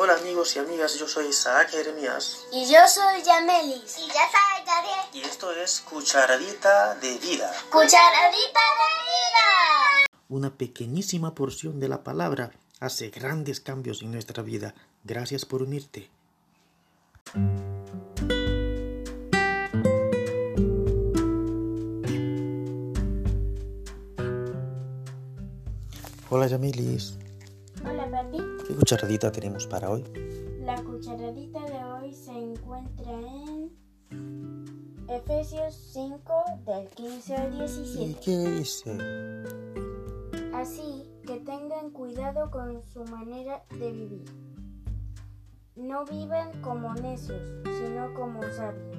Hola amigos y amigas, yo soy Isaac Jeremías Y yo soy Yamelis. Y yo soy Gabriel. y esto es Cucharadita de Vida, Cucharadita de vida. una pequeñísima porción de la palabra hace grandes cambios en nuestra vida. Gracias por unirte. Hola Yamilis, Hola papi. ¿Qué cucharadita tenemos para hoy? La cucharadita de hoy se encuentra en Efesios 5 del 15 al ¿Y 17. qué dice? Así que tengan cuidado con su manera de vivir. No vivan como necios, sino como sabios,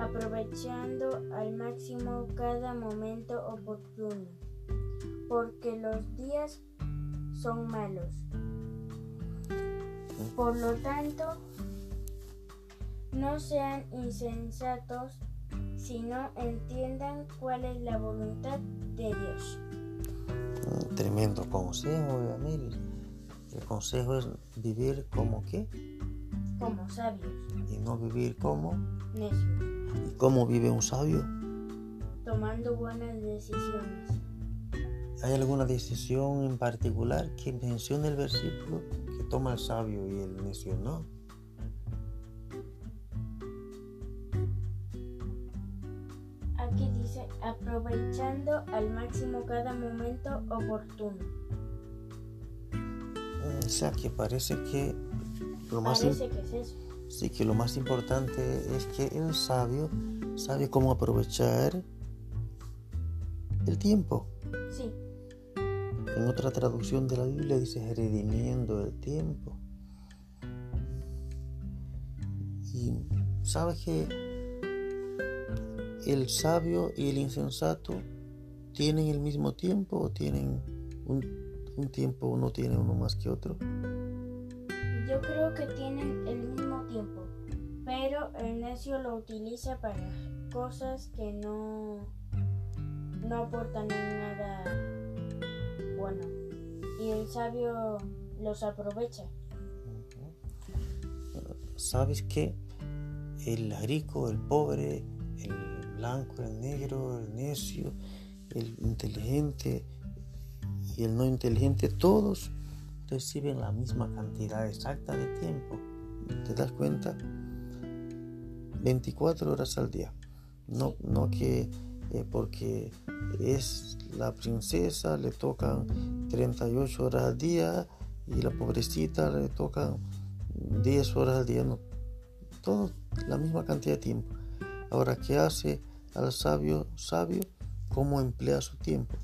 aprovechando al máximo cada momento oportuno, porque los días son malos. Por lo tanto, no sean insensatos, sino entiendan cuál es la voluntad de Dios. Tremendo consejo, Yamilis. El consejo es vivir como qué como sabios, y no vivir como. necios, ¿Y cómo vive un sabio? tomando buenas decisiones. ¿Hay alguna decisión en particular que menciona el versículo que toma el sabio y el necio no? Aquí dice, aprovechando al máximo cada momento oportuno. O sea, que parece que lo más, im- Parece que es eso. sí, que lo más importante es que el sabio sabe cómo aprovechar el tiempo. Sí, En otra traducción de la Biblia dice redimiendo el tiempo. Y sabes que el sabio y el insensato tienen el mismo tiempo o tienen un, un tiempo, uno tiene uno más que otro. yo creo que tienen el mismo tiempo, pero el necio lo utiliza para cosas que no, no aportan en nada. Y el sabio los aprovecha. ¿Sabes que el rico, el pobre, el blanco, el negro, el necio, el inteligente y el no inteligente, todos reciben la misma cantidad exacta de tiempo? ¿Te das cuenta? 24 horas al día. No, no que eh, porque es la princesa le tocan 38 horas al día y la pobrecita le tocan 10 horas al día, no. Todo la misma cantidad de tiempo. Ahora, ¿qué hace al sabio sabio? ¿Cómo emplea su tiempo?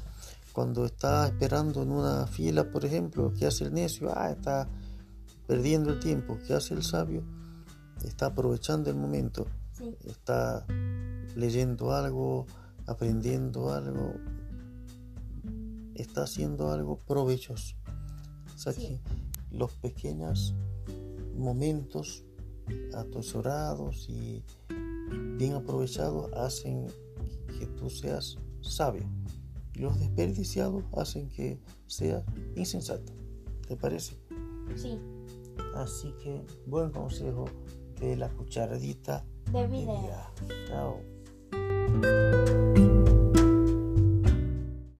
Cuando está esperando en una fila, por ejemplo, ¿qué hace el necio? Ah, está perdiendo el tiempo. ¿Qué hace el sabio? Está aprovechando el momento. Sí, Está leyendo algo, aprendiendo algo. Está haciendo algo provechoso. O sea Sí. que los pequeños momentos atesorados y bien aprovechados hacen que tú seas sabio. Y los desperdiciados hacen que seas insensato. ¿Te parece? sí, Así que buen consejo de la cucharadita de vida. Chao.